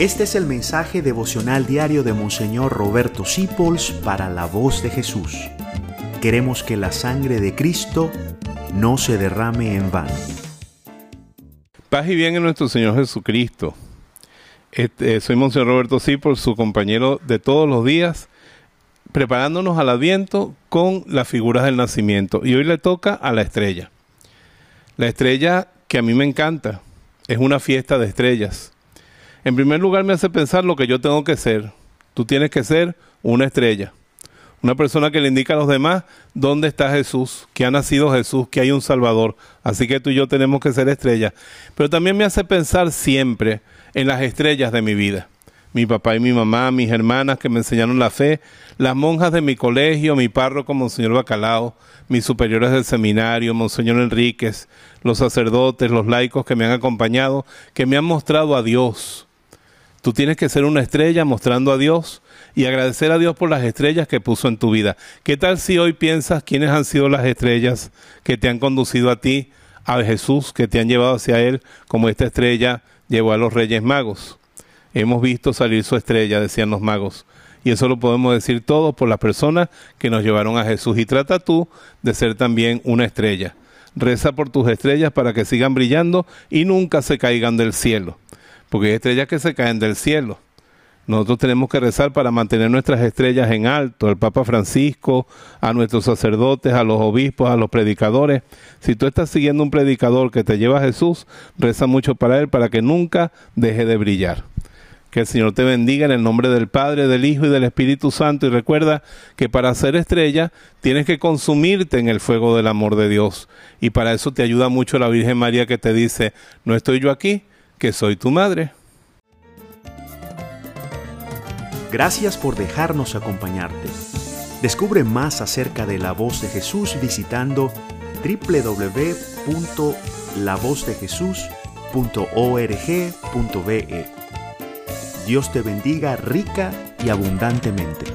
Este es el mensaje devocional diario de Monseñor Roberto Sipols para la voz de Jesús. Queremos que la sangre de Cristo no se derrame en vano. Paz y bien en nuestro Señor Jesucristo. Este, soy Monseñor Roberto Sipols, su compañero de todos los días, preparándonos al Adviento con las figuras del nacimiento. Y hoy le toca a la estrella. La estrella que a mí me encanta es una fiesta de estrellas en primer lugar me hace pensar lo que yo tengo que ser. Tú tienes que ser una estrella. Una persona que le indica a los demás dónde está Jesús, que ha nacido Jesús, que hay un Salvador. Así que tú y yo tenemos que ser estrellas. Pero también me hace pensar siempre en las estrellas de mi vida. Mi papá y mi mamá, mis hermanas que me enseñaron la fe, las monjas de mi colegio, mi párroco, Monseñor Bacalao, mis superiores del seminario, Monseñor Enríquez, los sacerdotes, los laicos que me han acompañado, que me han mostrado a Dios, Tú tienes que ser una estrella mostrando a Dios y agradecer a Dios por las estrellas que puso en tu vida. ¿Qué tal si hoy piensas quiénes han sido las estrellas que te han conducido a ti, a Jesús, que te han llevado hacia Él, como esta estrella llevó a los reyes magos? Hemos visto salir su estrella, decían los magos. Y eso lo podemos decir todos por las personas que nos llevaron a Jesús. Y trata tú de ser también una estrella. Reza por tus estrellas para que sigan brillando y nunca se caigan del cielo porque hay estrellas que se caen del cielo. Nosotros tenemos que rezar para mantener nuestras estrellas en alto, el Papa Francisco, a nuestros sacerdotes, a los obispos, a los predicadores. Si tú estás siguiendo un predicador que te lleva a Jesús, reza mucho para él para que nunca deje de brillar. Que el Señor te bendiga en el nombre del Padre, del Hijo y del Espíritu Santo. Y recuerda que para ser estrella tienes que consumirte en el fuego del amor de Dios. Y para eso te ayuda mucho la Virgen María que te dice, no estoy yo aquí, que soy tu madre. Gracias por dejarnos acompañarte. Descubre más acerca de la voz de Jesús visitando www.lavozdejesús.org.be. Dios te bendiga rica y abundantemente.